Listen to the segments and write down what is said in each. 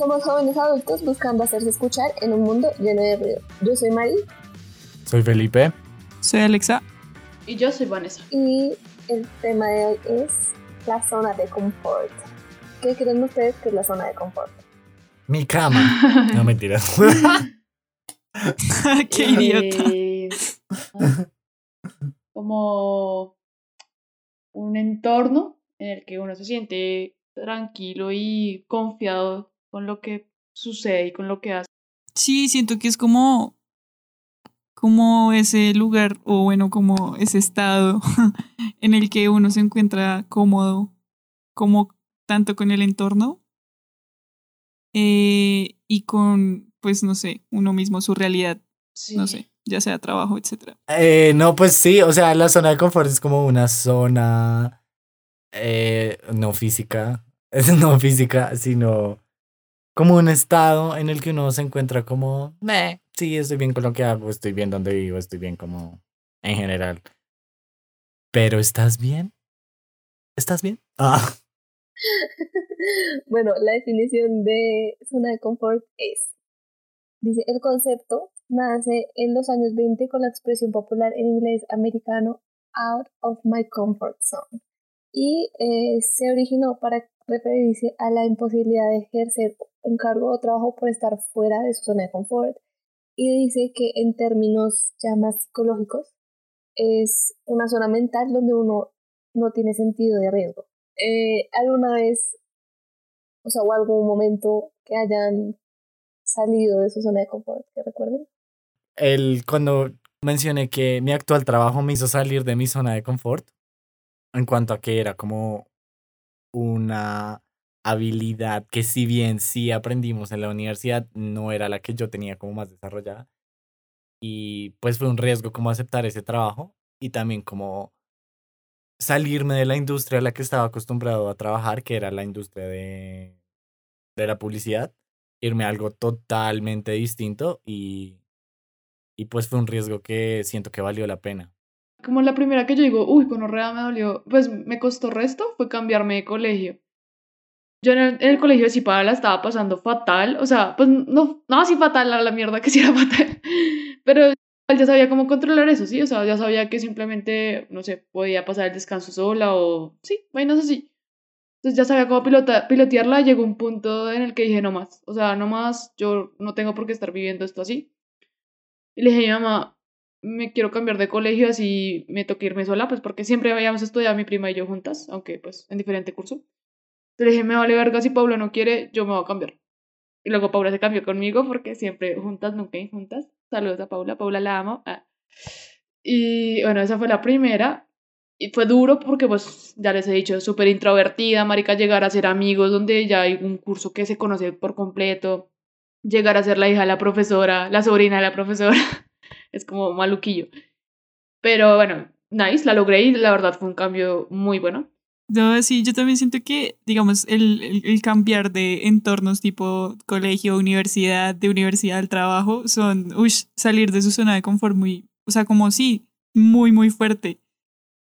Somos jóvenes adultos buscando hacerse escuchar en un mundo lleno de ruido. Yo soy Mari. Soy Felipe. Soy Alexa. Y yo soy Vanessa. Y el tema de hoy es la zona de confort. ¿Qué creen ustedes que es la zona de confort? Mi cama. No mentiras. Qué idiota. Eh, como un entorno en el que uno se siente tranquilo y confiado con lo que sucede y con lo que hace. Sí, siento que es como como ese lugar o bueno, como ese estado en el que uno se encuentra cómodo, como tanto con el entorno eh, y con, pues no sé, uno mismo, su realidad, Sí. no sé, ya sea trabajo, etcétera. Eh, no, pues sí, o sea, la zona de confort es como una zona eh, no física, es no física, sino como un estado en el que uno se encuentra como, "Meh, sí, estoy bien con lo que hago, estoy bien donde vivo, estoy bien como en general. Pero ¿estás bien? ¿Estás bien? Ah, bueno, la definición de zona de confort es, dice, el concepto nace en los años 20 con la expresión popular en inglés americano out of my comfort zone y eh, se originó para referirse a la imposibilidad de ejercer un cargo o trabajo por estar fuera de su zona de confort y dice que en términos ya más psicológicos es una zona mental donde uno no tiene sentido de riesgo. Eh, ¿Alguna vez, o sea, o algún momento que hayan salido de su zona de confort, que recuerden? el, cuando mencioné que mi actual trabajo me hizo salir de mi zona de confort, en cuanto a que era como una habilidad que si bien sí aprendimos en la universidad, no era la que yo tenía como más desarrollada. Y pues fue un riesgo como aceptar ese trabajo y también como salirme de la industria a la que estaba acostumbrado a trabajar, que era la industria de, de la publicidad, irme a algo totalmente distinto y, y pues fue un riesgo que siento que valió la pena. Como la primera que yo digo, uy, con orrea me dolió, pues me costó resto, fue cambiarme de colegio. Yo en el, colegio de Cipala la estaba pasando fatal, o sea, pues no, no así fatal a la mierda que sí era fatal, pero ya sabía cómo controlar eso, sí, o sea, ya sabía que simplemente, no sé, podía pasar el descanso sola o, sí, vainas así. Entonces ya sabía cómo pilota, pilotearla, llegó un punto en el que dije, no más, o sea, no más, yo no tengo por qué estar viviendo esto así. Y le dije a mi mamá, me quiero cambiar de colegio, así me toca irme sola, pues porque siempre habíamos estudiado mi prima y yo juntas, aunque pues en diferente curso. Le dije, me vale verga, si Paula no quiere, yo me voy a cambiar. Y luego Paula se cambió conmigo porque siempre juntas, nunca juntas. Saludos a Paula, Paula la amo. Ah. Y bueno, esa fue la primera. Y fue duro porque, pues, ya les he dicho, súper introvertida, marica, llegar a ser amigos donde ya hay un curso que se conoce por completo. Llegar a ser la hija de la profesora, la sobrina de la profesora. es como maluquillo. Pero bueno, nice, la logré y la verdad fue un cambio muy bueno. No, sí, yo también siento que, digamos, el, el, cambiar de entornos tipo colegio, universidad, de universidad al trabajo, son, uy, salir de su zona de confort muy, o sea, como sí, muy, muy fuerte.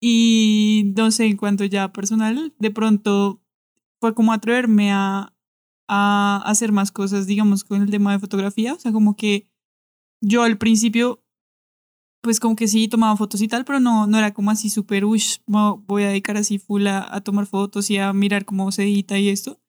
Y no sé, en cuanto ya personal, de pronto fue como atreverme a, a hacer más cosas, digamos, con el tema de fotografía. O sea, como que yo al principio, pues como que sí tomaba fotos y tal, pero no, no era como así súper, uy, voy a dedicar así full a, a, tomar fotos y a mirar cómo se edita y esto.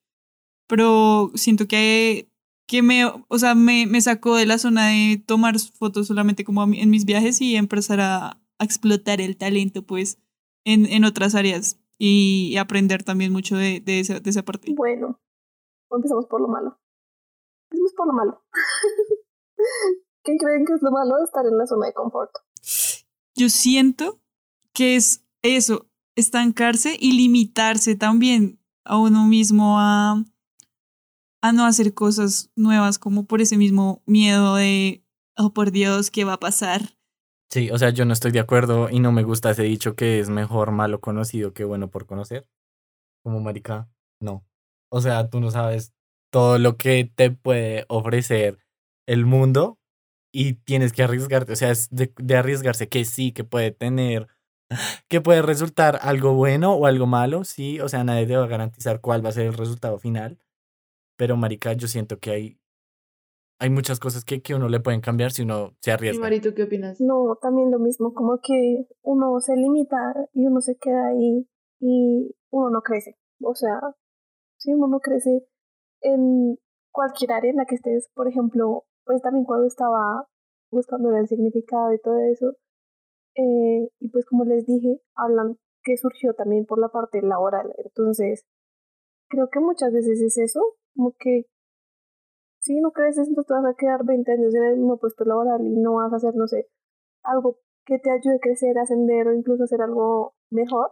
Pero siento que, que me, o sea, me, me sacó de la zona de tomar fotos solamente como en mis viajes y empezar a, explotar el talento, pues, en, en otras áreas y, aprender también mucho de, de, esa, de esa parte. Bueno, empezamos por lo malo. Empezamos por lo malo. ¿Qué creen que es lo malo de estar en la zona de confort? Yo siento que es eso, estancarse y limitarse también a uno mismo a, a no hacer cosas nuevas como por ese mismo miedo de, oh por Dios, ¿qué va a pasar? Sí, o sea, yo no estoy de acuerdo y no me gusta ese dicho que es mejor malo conocido que bueno por conocer. Como marica, no. O sea, tú no sabes todo lo que te puede ofrecer el mundo y tienes que arriesgarte. O sea, es de, de, arriesgarse que sí, que puede tener, que puede resultar algo bueno o algo malo, sí. O sea, nadie te va a garantizar cuál va a ser el resultado final. pero marica, yo siento que hay, hay muchas cosas que, que uno le pueden cambiar si uno se ¿Y arriesga. Marito, qué opinas? No, también lo mismo, como que uno se limita y uno se queda ahí y uno no crece. O sea, si uno no crece en cualquier área en la que estés, por ejemplo, pues también cuando estaba buscando el significado y todo eso, eh, y pues como les dije, hablan que surgió también por la parte laboral. Entonces, creo que muchas veces es eso, como que si no creces, entonces te vas a quedar 20 años en el mismo puesto laboral y no vas a hacer, no sé, algo que te ayude a crecer, ascender o incluso hacer algo mejor,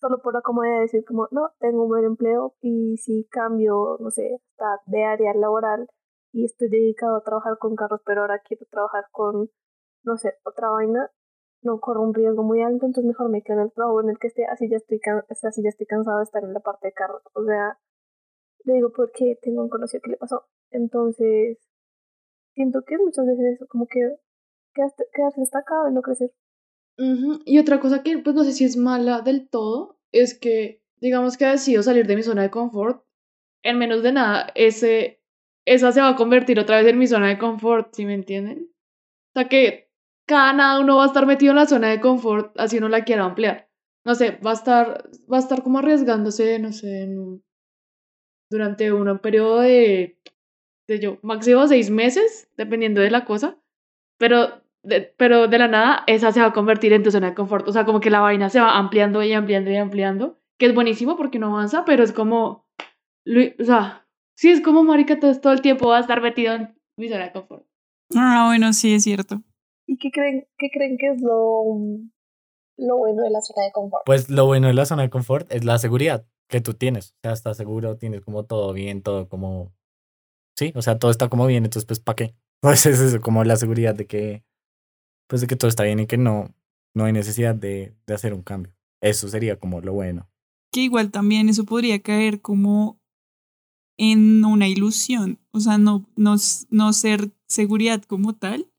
solo por la comodidad de decir como, no, tengo un buen empleo y si cambio, no sé, hasta de área laboral y estoy dedicado a trabajar con carros, pero ahora quiero trabajar con, no sé, otra vaina, no corro un riesgo muy alto, entonces mejor me quedo en el trabajo en el que esté, así ya estoy, así ya estoy cansado de estar en la parte de carros. O sea, le digo porque tengo un conocido que le pasó. Entonces, siento que muchas veces eso, como que quedarse destacado y no crecer. Y otra cosa que, pues no sé si es mala del todo, es que, digamos que decido salir de mi zona de confort, en menos de nada, ese, esa se va a convertir otra vez en mi zona de confort, ¿sí me entienden? O sea que cada nada uno va a estar metido en la zona de confort, así uno la quiera ampliar. No sé, va a estar, va a estar como arriesgándose, no sé, en un- durante un periodo de, de yo, máximo seis meses, dependiendo de la cosa, pero de, pero de la nada esa se va a convertir en tu zona de confort. O sea, como que la vaina se va ampliando y ampliando y ampliando, que es buenísimo porque no avanza, pero es como, o sea, sí, es como marica, todo, todo el tiempo va a estar metido en mi zona de confort. Ah, bueno, sí, es cierto. ¿Y qué creen, qué creen que es lo, lo bueno de la zona de confort? Pues lo bueno de la zona de confort es la seguridad que tú tienes. O sea, estás seguro, tienes como todo bien, todo como... Sí, o sea, todo está como bien, entonces pues ¿para qué? Pues es eso, como la seguridad de que... Pues de que todo está bien y que no, no hay necesidad de, de hacer un cambio. Eso sería como lo bueno. Que igual también eso podría caer como en una ilusión. O sea, no, no, no ser seguridad como tal,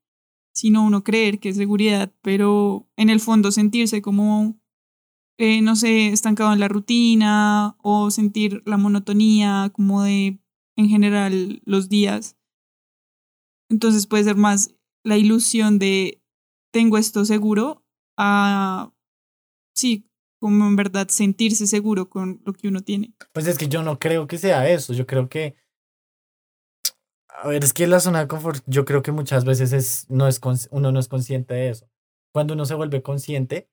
sino uno creer que es seguridad, pero en el fondo sentirse como, eh, no sé, estancado en la rutina o sentir la monotonía como de, en general, los días. Entonces puede ser más la ilusión de tengo esto seguro a, sí, como en verdad sentirse seguro con lo que uno tiene. Pues es que yo no creo que sea eso. Yo creo que. A ver, es que la zona de confort, yo creo que muchas veces es, no es uno no es consciente de eso. Cuando uno se vuelve consciente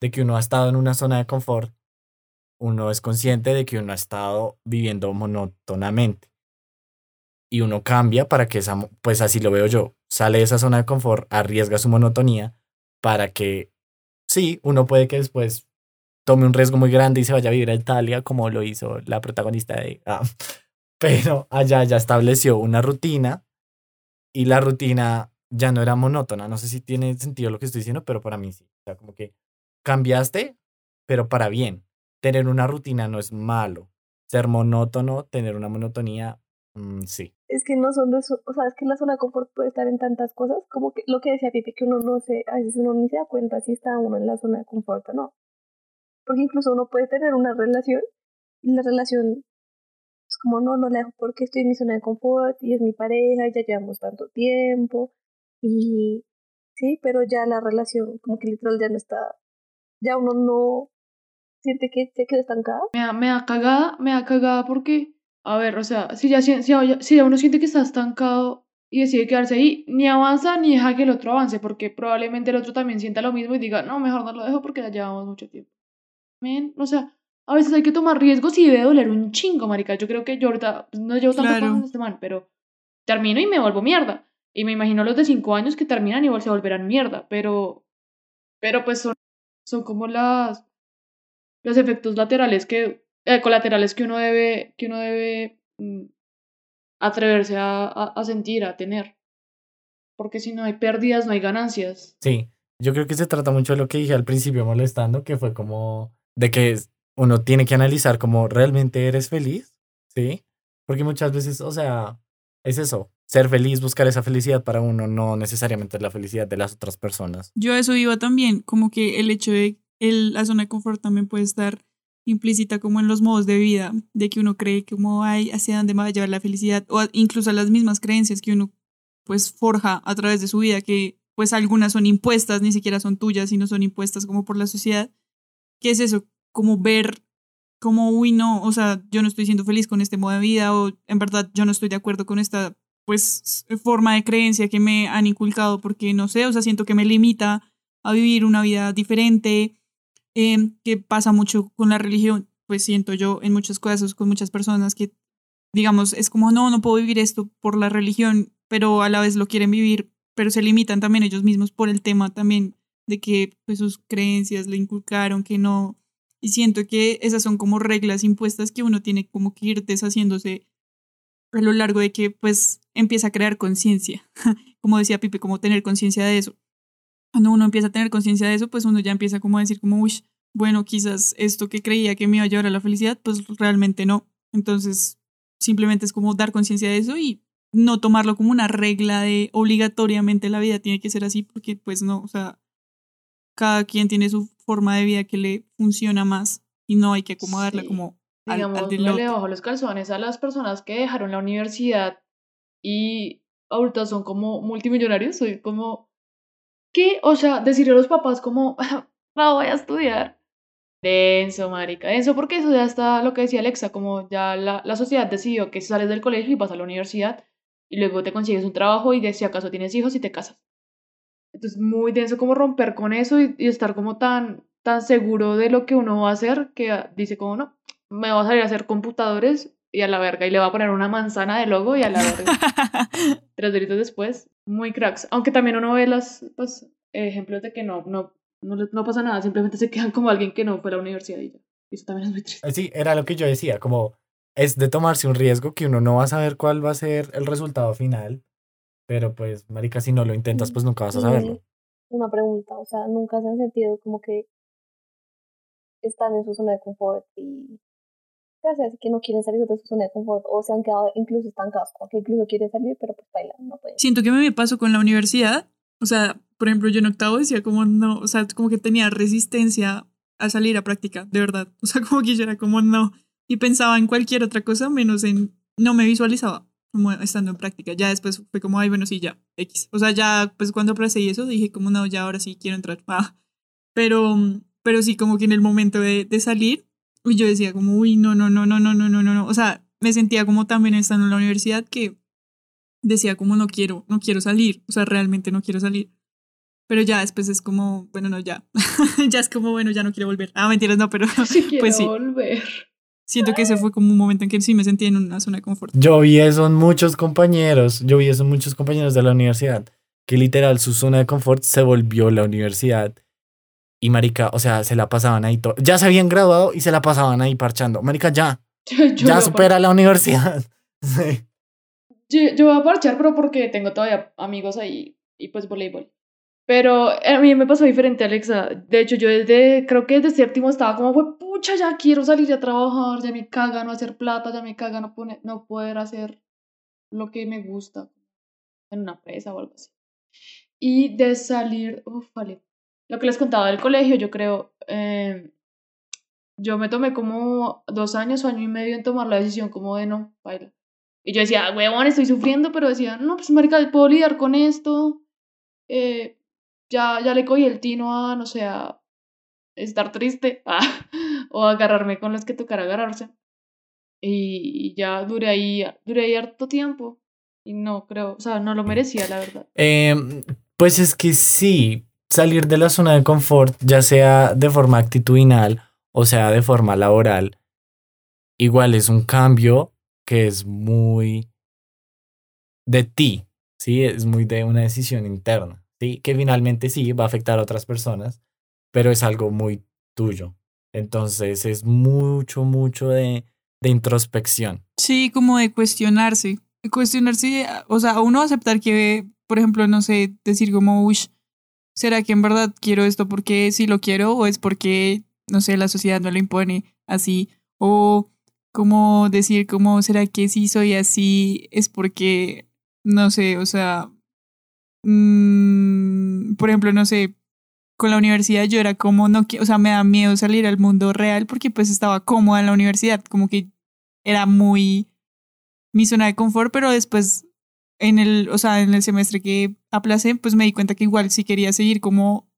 de que uno ha estado en una zona de confort, uno es consciente de que uno ha estado viviendo monótonamente. Y uno cambia para que esa, pues así lo veo yo, sale de esa zona de confort, arriesga su monotonía para que, sí, uno puede que después tome un riesgo muy grande y se vaya a vivir a Italia, como lo hizo la protagonista de... ah, pero allá ya estableció una rutina y la rutina ya no era monótona. No sé si tiene sentido lo que estoy diciendo, pero para mí sí. O sea, como que cambiaste, pero para bien. Tener una rutina no es malo. Ser monótono, tener una monotonía, mm, sí. Es que no eso, o sea, es que la zona de confort puede estar en tantas cosas, como que lo que decía Pipi, que uno no se, a veces uno ni se da cuenta si está uno en la zona de confort o no. Porque incluso uno puede tener una relación y la relación es como, no, no la dejo porque estoy en mi zona de confort y es mi pareja y ya llevamos tanto tiempo y sí, pero ya la relación como que literal ya no está, ya uno no siente que se quedó estancada. Me da, me da cagada, me da cagada porque, a ver, o sea, si ya, si, si ya- uno siente que está estancado y decide quedarse ahí, ni avanza ni deja que el otro avance, porque probablemente el otro también sienta lo mismo y diga, no, mejor no lo dejo porque ya llevamos mucho tiempo. Men, o sea, a veces hay que tomar riesgos y debe doler un chingo, marica. Yo creo que yo ahorita pues, no llevo tanto Claro. con este man, pero termino y me vuelvo mierda. Y me imagino los de cinco años que terminan igual se volverán mierda, pero, pero pues son, son como las, los efectos laterales que, eh, colaterales que uno debe, que uno debe mm, atreverse a, a, a sentir, a tener. Porque si no hay pérdidas, no hay ganancias. Sí, yo creo que se trata mucho de lo que dije al principio molestando, que fue como de que uno tiene que analizar como realmente eres feliz, ¿sí? Porque muchas veces, o sea, es eso, ser feliz, buscar esa felicidad para uno, no necesariamente es la felicidad de las otras personas. Yo a eso iba también, como que el hecho de el, la zona de confort también puede estar implícita como en los modos de vida, de que uno cree como hay hacia dónde va a llevar la felicidad, o incluso las mismas creencias que uno pues forja a través de su vida, que pues algunas son impuestas, ni siquiera son tuyas, sino son impuestas como por la sociedad. ¿Qué es eso? Como ver como, uy, no, o sea, yo no estoy siendo feliz con este modo de vida o en verdad yo no estoy de acuerdo con esta, pues, forma de creencia que me han inculcado porque, no sé, o sea, siento que me limita a vivir una vida diferente, eh, que pasa mucho con la religión, pues siento yo en muchos casos con muchas personas que, digamos, es como, no, no puedo vivir esto por la religión, pero a la vez lo quieren vivir, pero se limitan también ellos mismos por el tema también de que pues, sus creencias le inculcaron que no y siento que esas son como reglas impuestas que uno tiene como que ir deshaciéndose a lo largo de que pues empieza a crear conciencia. como decía Pipe, como tener conciencia de eso. Cuando uno empieza a tener conciencia de eso, pues uno ya empieza como a decir como, uy, bueno, quizás esto que creía que me iba a llevar a la felicidad, pues realmente no. Entonces, simplemente es como dar conciencia de eso y no tomarlo como una regla de obligatoriamente la vida tiene que ser así, porque pues no, o sea, cada quien tiene su forma de vida que le funciona más y no hay que acomodarla como al, Digamos, al del le bajo los calzones a las personas que dejaron la universidad y ahorita son como multimillonarios, soy como, ¿qué? O sea, decirle a los papás como, no voy a estudiar. Denso, marica, denso, porque eso ya está lo que decía Alexa, como ya la, la sociedad decidió que sales del colegio y vas a la universidad y luego te consigues un trabajo y de si acaso tienes hijos y te casas. Entonces, muy denso como romper con eso y, estar como tan, tan seguro de lo que uno va a hacer que dice como, no, me va a salir a hacer computadores y a la verga y le va a poner una manzana de logo y a la verga. Tres doritos después, muy cracks. Aunque también uno ve los pues, ejemplos de que no, no, no, no pasa nada, simplemente se quedan como alguien que no fue a la universidad y ya. Eso también es muy triste. Sí, era lo que yo decía, como es de tomarse un riesgo que uno no va a saber cuál va a ser el resultado final pero pues, marica, si no lo intentas, pues nunca vas a saberlo. Una pregunta, o sea, nunca se han sentido como que están en su zona de confort y así que no quieren salir de su zona de confort o se han quedado incluso estancados, como que incluso quieren salir, pero pues bailan, no pueden. Siento que me pasó con la universidad, o sea, por ejemplo, yo en octavo decía como no, o sea, como que tenía resistencia a salir a práctica, de verdad, o sea, como que yo era como no, y pensaba en cualquier otra cosa menos en, no me visualizaba como estando en práctica. Ya después fue como, ay, bueno, sí, ya, X. O sea, ya, pues cuando procedí eso, dije como, no, ya ahora sí quiero entrar. Ah. Pero, pero sí, como que en el momento de, de salir, yo decía como, uy, no, no, no, no, no, no, no, no. O sea, me sentía como también estando en la universidad que decía como, no quiero, no quiero salir. O sea, realmente no quiero salir. Pero ya después es como, bueno, no, ya. ya es como, bueno, ya no quiero volver. Ah, mentiras, no, pero sí quiero pues sí. volver. Siento que ese fue como un momento en que sí me sentí en una zona de confort. Yo vi eso en muchos compañeros, yo vi eso en muchos compañeros de la universidad, que literal su zona de confort se volvió la universidad. Y marica, o sea, se la pasaban ahí todo. Ya se habían graduado y se la pasaban ahí parchando. Marica, ya. ya supera la universidad. Yo, voy a parchar, pero porque tengo todavía amigos ahí y pues voleibol. Pero a mí me pasó diferente, Alexa. De hecho, yo desde, creo que desde séptimo estaba como, fue pucha, ya quiero salir a trabajar, ya me caga no hacer plata, ya me caga no, no poder hacer lo que me gusta en una empresa o algo así. Y de salir, uff, vale. Lo que les contaba del colegio, yo creo, em, yo me tomé como dos años o año y medio en tomar la decisión como de no, baila. Y yo decía, huevón, estoy sufriendo, pero decía, no, pues marica, puedo lidiar con esto. Eh, ya, ya le cogí el tino a, no sé, estar triste o agarrarme con las que tocara agarrarse. Y, ya duré ahí, duré ahí harto tiempo. Y no creo, o sea, no lo merecía, la verdad. Em, pues es que sí, salir de la zona de confort, ya sea de forma actitudinal o sea de forma laboral, igual es un cambio que es muy de ti, ¿sí? Es muy de una decisión interna que finalmente sí va a afectar a otras personas, pero es algo muy tuyo. Entonces es mucho, mucho de, de introspección. Sí, como de cuestionarse. Cuestionarse, o sea, uno aceptar que, por ejemplo, no sé, decir como, uy, ¿será que en verdad quiero esto porque sí lo quiero o es porque, no sé, la sociedad no lo impone así? O como decir como, ¿será que sí soy así es porque, no sé, o sea, Mm, por ejemplo, no sé, con la universidad yo era como, no, o sea, me da miedo salir al mundo real porque pues estaba cómoda en la universidad, como que era muy mi zona de confort, pero después en el, o sea, en el semestre que aplacé, pues me di cuenta que igual sí quería seguir como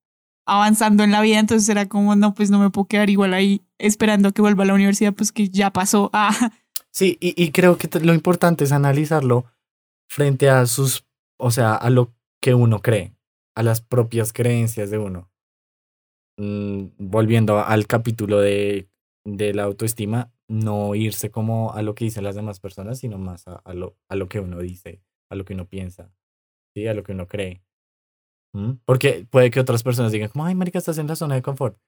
avanzando en la vida, entonces era como, no, pues no me puedo quedar igual ahí esperando a que vuelva a la universidad, pues que ya pasó. Ah. Sí, y, y creo que lo importante es analizarlo frente a sus, o sea, a lo que uno cree, a las propias creencias de uno. Mm, volviendo al capítulo de, de la autoestima, no irse como a lo que dicen las demás personas, sino más a, a, lo, a lo que uno dice, a lo que uno piensa, ¿sí? a lo que uno cree. ¿Mm? Porque puede que otras personas digan como, ay, marica, estás en la zona de confort.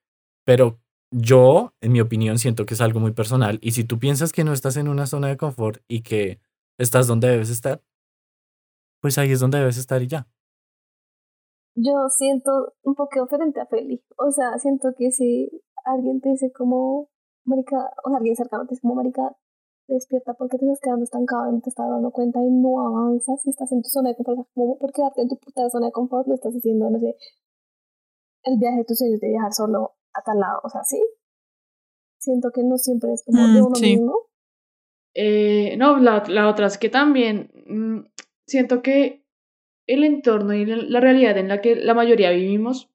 Pero yo, en mi opinión, siento que es algo muy personal. Y si tú piensas que no estás en una zona de confort y que estás donde debes estar, pues ahí es donde debes estar y ya. Yo siento un poco diferente a Feli. O sea, siento que si alguien te dice como, marica, o sea, alguien cercano te dice como, marica, despierta porque te estás quedando estancado y no te estás dando cuenta y no avanzas y estás en tu zona de confort. Como por quedarte en tu puta zona de confort, lo estás haciendo, no sé, el viaje de tus sueños de viajar solo a tal lado, o sea, sí. Siento que no siempre es como de Mm, uno sí. mismo. Eh, no, la, la otra es que también mm, siento que el entorno y la, realidad en la que la mayoría vivimos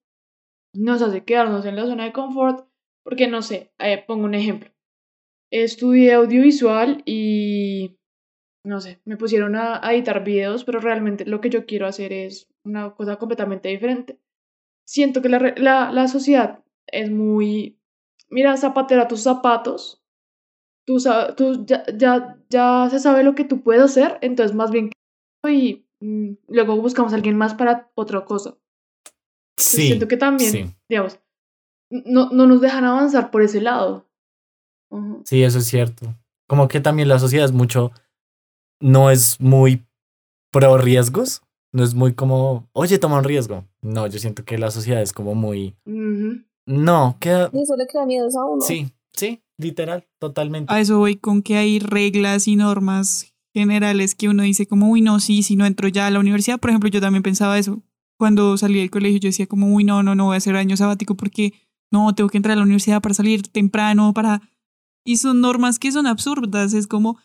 nos hace quedarnos en la zona de confort porque, no sé, eh, pongo un ejemplo. Estudié audiovisual y, no sé, me pusieron a, a editar videos, pero realmente lo que yo quiero hacer es una cosa completamente diferente. Siento que la, la, la sociedad es muy, mira, zapatera tus zapatos, tú, tú ya, ya, ya se sabe lo que tú puedes hacer, entonces más bien y luego buscamos a alguien más para otra cosa. Entonces, Sí. siento que también, sí. digamos, no, no nos dejan avanzar por ese lado. Sí, eso es cierto. Como que también la sociedad es mucho, no es muy pro riesgos, no es muy como, oye, toma un riesgo. No, yo siento que la sociedad es como muy, no, queda, Y eso le crea miedos a uno. sí, sí, literal, totalmente. A eso voy con que hay reglas y normas generales que uno dice como, uy, no, sí, si no entro ya a la universidad. Por ejemplo, yo también pensaba eso. Cuando salí del colegio yo decía como, uy, no, no, no voy a hacer año sabático porque no, tengo que entrar a la universidad para salir temprano, para... Y son normas que son absurdas. Es como,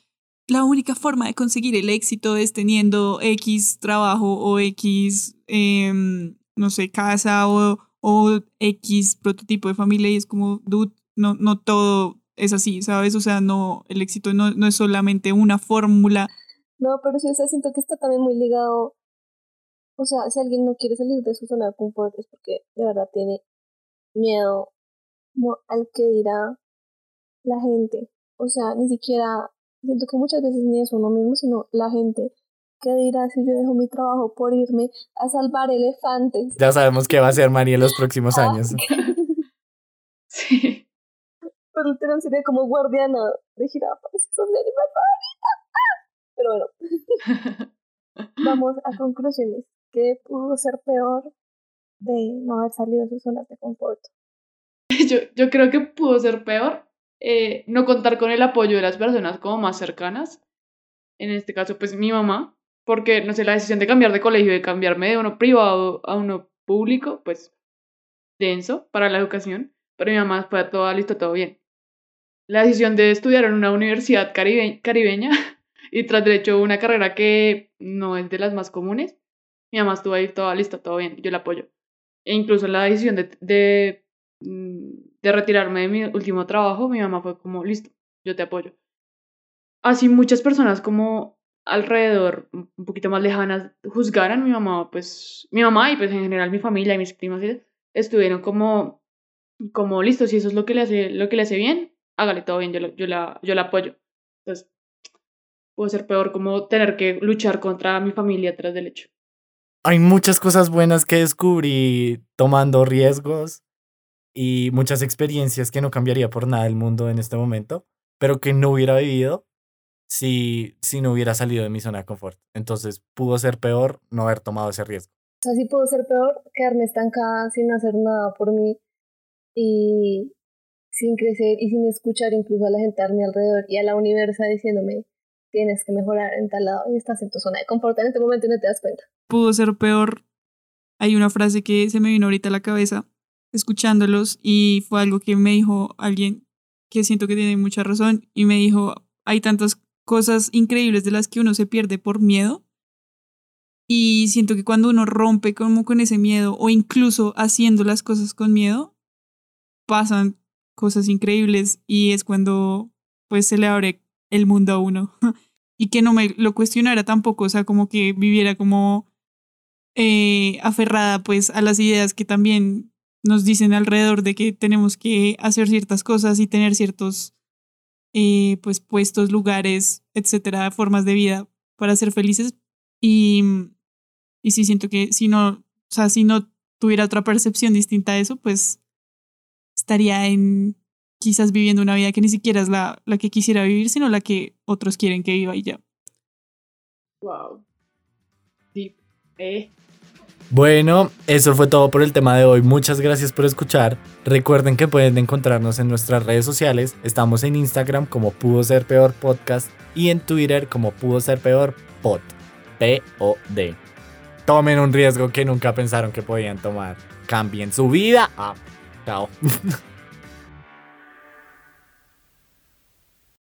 la única forma de conseguir el éxito es teniendo X trabajo o X, em, no sé, casa o, o X prototipo de familia y es como, dude, no, no todo es así, ¿sabes? O sea, no, el éxito no, no es solamente una fórmula. No, pero sí, o sea, siento que está también muy ligado. O sea, si alguien no quiere salir de su zona de confort es porque de verdad tiene miedo como al que dirá la gente. O sea, ni siquiera, siento que muchas veces ni es uno mismo, sino la gente. ¿Qué dirá si yo dejo mi trabajo por irme a salvar elefantes? Ya sabemos qué va a hacer María en los próximos Ah, años. Pero literal sería como guardiana de jirafas. Son mi animal favorito. Pero bueno, vamos a conclusiones. ¿Qué pudo ser peor de no haber salido de sus zonas de confort? yo, yo creo que pudo ser peor eh, no contar con el apoyo de las personas como más cercanas. En este caso, pues mi mamá, porque, no sé, la decisión de cambiar de colegio, de cambiarme de uno privado a uno público, pues denso para la educación, pero mi mamá fue todo listo, todo bien. La decisión de estudiar en una universidad caribe- caribeña y tras derecho una carrera que no es de las más comunes, mi mamá estuvo ahí toda lista, todo bien, yo la apoyo. E incluso la decisión de, de, mm, de retirarme de mi último trabajo, mi mamá fue como, listo, yo te apoyo. Así muchas personas como alrededor, un poquito más lejanas, juzgaran, mi mamá, pues, mi mamá y pues en general mi familia y mis primas estuvieron como, como, listo, si eso es lo que le hace, lo que le hace bien, hágale todo bien, yo, la- yo, la, yo la apoyo. Entonces, puede ser peor como tener que luchar contra mi familia tras del hecho. Hay muchas cosas buenas que descubrí tomando riesgos y muchas experiencias que no cambiaría por nada el mundo en este momento, pero que no hubiera vivido si, si no hubiera salido de mi zona de confort. Entonces pudo ser peor no haber tomado ese riesgo. O sea, sí pudo ser peor quedarme estancada sin hacer nada por mí y sin crecer y sin escuchar incluso a la gente mi alrededor y a la universidad diciéndome tienes que mejorar en tal lado y estás en tu zona de confort en este momento y no te das cuenta. Pudo ser peor. Hay una frase que se me vino ahorita a la cabeza escuchándolos y fue algo que me dijo alguien que siento que tiene mucha razón y me dijo, hay tantas cosas increíbles de las que uno se pierde por miedo y siento que cuando uno rompe como con ese miedo o incluso haciendo las cosas con miedo, pasan cosas increíbles y es cuando pues se le abre el mundo a uno y que no me lo cuestionara tampoco, o sea, como que viviera como eh, aferrada pues a las ideas que también nos dicen alrededor de que tenemos que hacer ciertas cosas y tener ciertos eh, pues puestos, lugares, etcétera, formas de vida para ser felices. Y, y sí siento que si no, o sea, si no tuviera otra percepción distinta a eso, pues estaría en quizás viviendo una vida que ni siquiera es la, la que quisiera vivir, sino la que otros quieren que viva y ya. Wow. Deep. Eh. Bueno, eso fue todo por el tema de hoy. Muchas gracias por escuchar. Recuerden que pueden encontrarnos en nuestras redes sociales. Estamos en Instagram como Pudo Ser Peor Podcast y en Twitter como Pudo Ser Peor Pod. P-O-D. Tomen un riesgo que nunca pensaron que podían tomar. Cambien su vida. Ah, now.